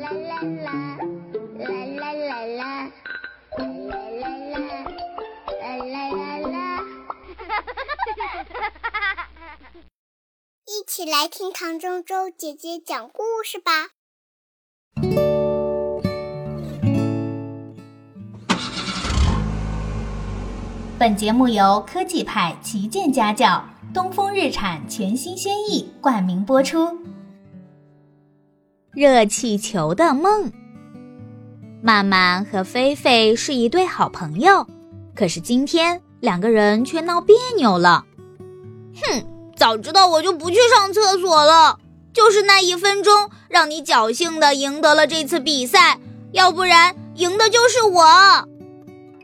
啦啦啦，啦啦啦啦，啦啦啦啦，啦啦啦啦，一起来听唐周周姐姐讲故事吧。本节目由科技派旗舰家教东风日产全新轩逸冠名播出。热气球的梦。曼曼和菲菲是一对好朋友，可是今天两个人却闹别扭了。哼，早知道我就不去上厕所了。就是那一分钟，让你侥幸的赢得了这次比赛，要不然赢的就是我。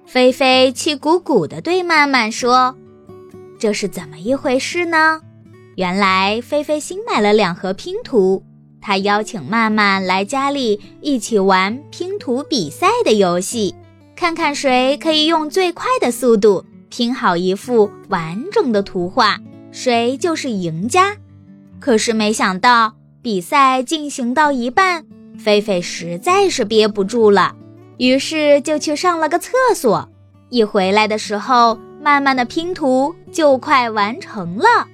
菲菲气鼓鼓地对曼曼说：“这是怎么一回事呢？原来菲菲新买了两盒拼图，他邀请曼曼来家里一起玩拼图比赛的游戏，看看谁可以用最快的速度拼好一幅完整的图画，谁就是赢家。可是没想到，比赛进行到一半，菲菲实在是憋不住了。”于是就去上了个厕所，一回来的时候，曼曼的拼图就快完成了，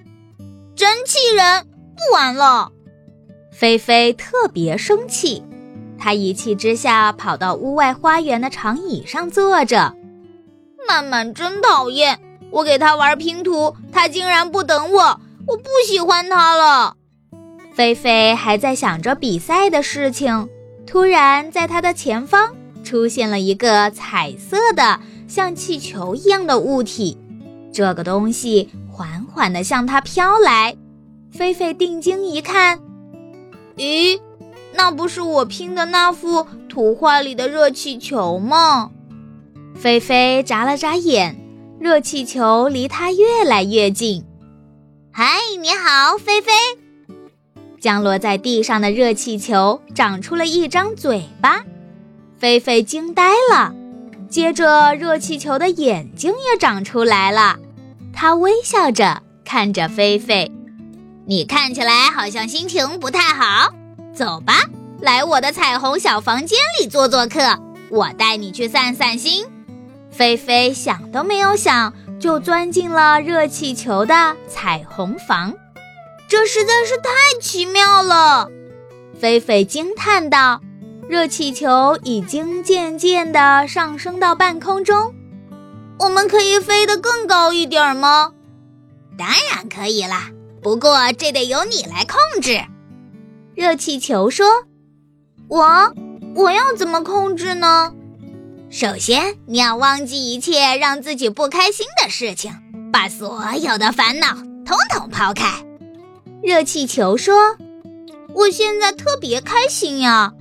真气人！不玩了。菲菲特别生气，她一气之下跑到屋外花园的长椅上坐着。曼曼真讨厌，我给她玩拼图，她竟然不等我，我不喜欢她了。菲菲还在想着比赛的事情，突然在她的前方。出现了一个彩色的像气球一样的物体，这个东西缓缓地向她飘来。菲菲定睛一看，咦，那不是我拼的那幅图画里的热气球吗？菲菲眨了眨眼，热气球离它越来越近。嗨，你好，菲菲！降落在地上的热气球长出了一张嘴巴。菲菲惊呆了，接着热气球的眼睛也长出来了，它微笑着看着菲菲。你看起来好像心情不太好，走吧，来我的彩虹小房间里做做客，我带你去散散心。菲菲想都没有想，就钻进了热气球的彩虹房，这实在是太奇妙了，菲菲惊叹道。热气球已经渐渐地上升到半空中，我们可以飞得更高一点吗？当然可以啦，不过这得由你来控制。热气球说：“我，我要怎么控制呢？首先，你要忘记一切让自己不开心的事情，把所有的烦恼统统抛开。”热气球说：“我现在特别开心呀。”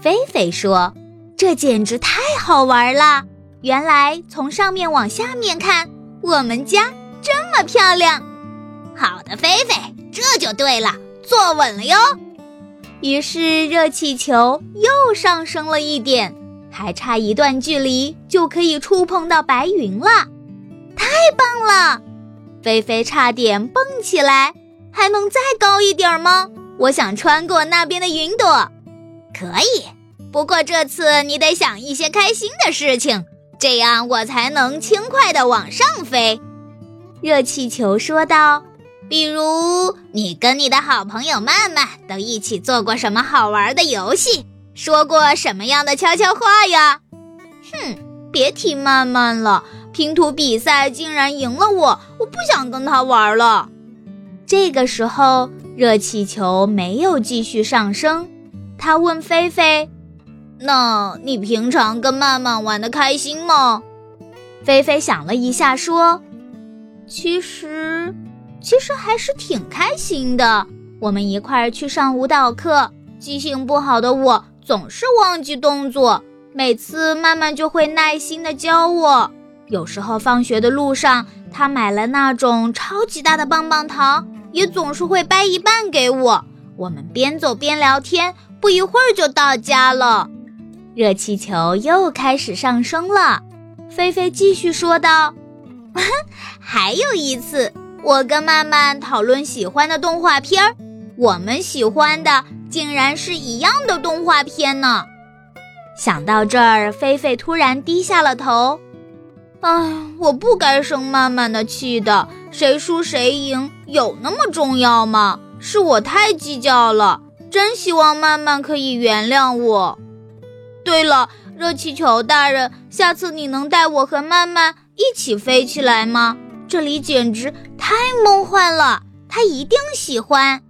菲菲说：“这简直太好玩了！原来从上面往下面看，我们家这么漂亮。”好的，菲菲，这就对了，坐稳了哟。于是热气球又上升了一点，还差一段距离就可以触碰到白云了。太棒了！菲菲差点蹦起来。还能再高一点吗？我想穿过那边的云朵。可以，不过这次你得想一些开心的事情，这样我才能轻快地往上飞。”热气球说道。“比如，你跟你的好朋友曼曼都一起做过什么好玩的游戏，说过什么样的悄悄话呀？”“哼，别提曼曼了，拼图比赛竟然赢了我，我不想跟他玩了。”这个时候，热气球没有继续上升。他问菲菲：“那你平常跟曼曼玩的开心吗？”菲菲想了一下，说：“其实，其实还是挺开心的。我们一块儿去上舞蹈课，记性不好的我总是忘记动作，每次曼曼就会耐心的教我。有时候放学的路上，她买了那种超级大的棒棒糖，也总是会掰一半给我。我们边走边聊天。”不一会儿就到家了，热气球又开始上升了。菲菲继续说道：“还有一次，我跟曼曼讨论喜欢的动画片儿，我们喜欢的竟然是一样的动画片呢。想到这儿，菲菲突然低下了头。唉，我不该生曼曼的气的。谁输谁赢有那么重要吗？是我太计较了。真希望曼曼可以原谅我。对了，热气球大人，下次你能带我和曼曼一起飞起来吗？这里简直太梦幻了，他一定喜欢。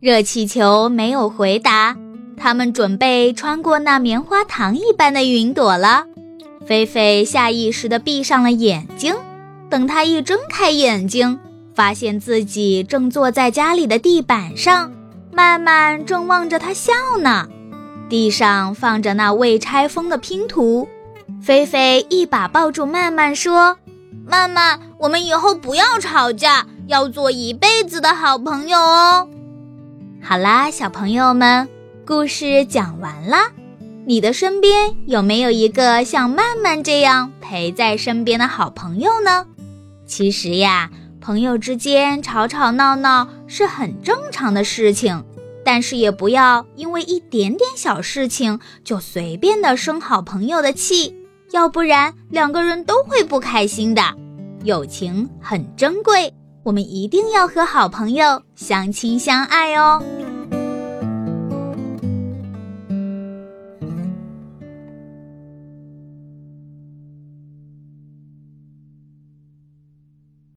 热气球没有回答。他们准备穿过那棉花糖一般的云朵了。菲菲下意识地闭上了眼睛。等她一睁开眼睛，发现自己正坐在家里的地板上，曼曼正望着她笑呢。地上放着那未拆封的拼图。菲菲一把抱住曼曼，说：“曼曼，我们以后不要吵架，要做一辈子的好朋友哦。”好啦，小朋友们。故事讲完了，你的身边有没有一个像曼曼这样陪在身边的好朋友呢？其实呀，朋友之间吵吵闹闹是很正常的事情，但是也不要因为一点点小事情就随便的生好朋友的气，要不然两个人都会不开心的。友情很珍贵，我们一定要和好朋友相亲相爱哦。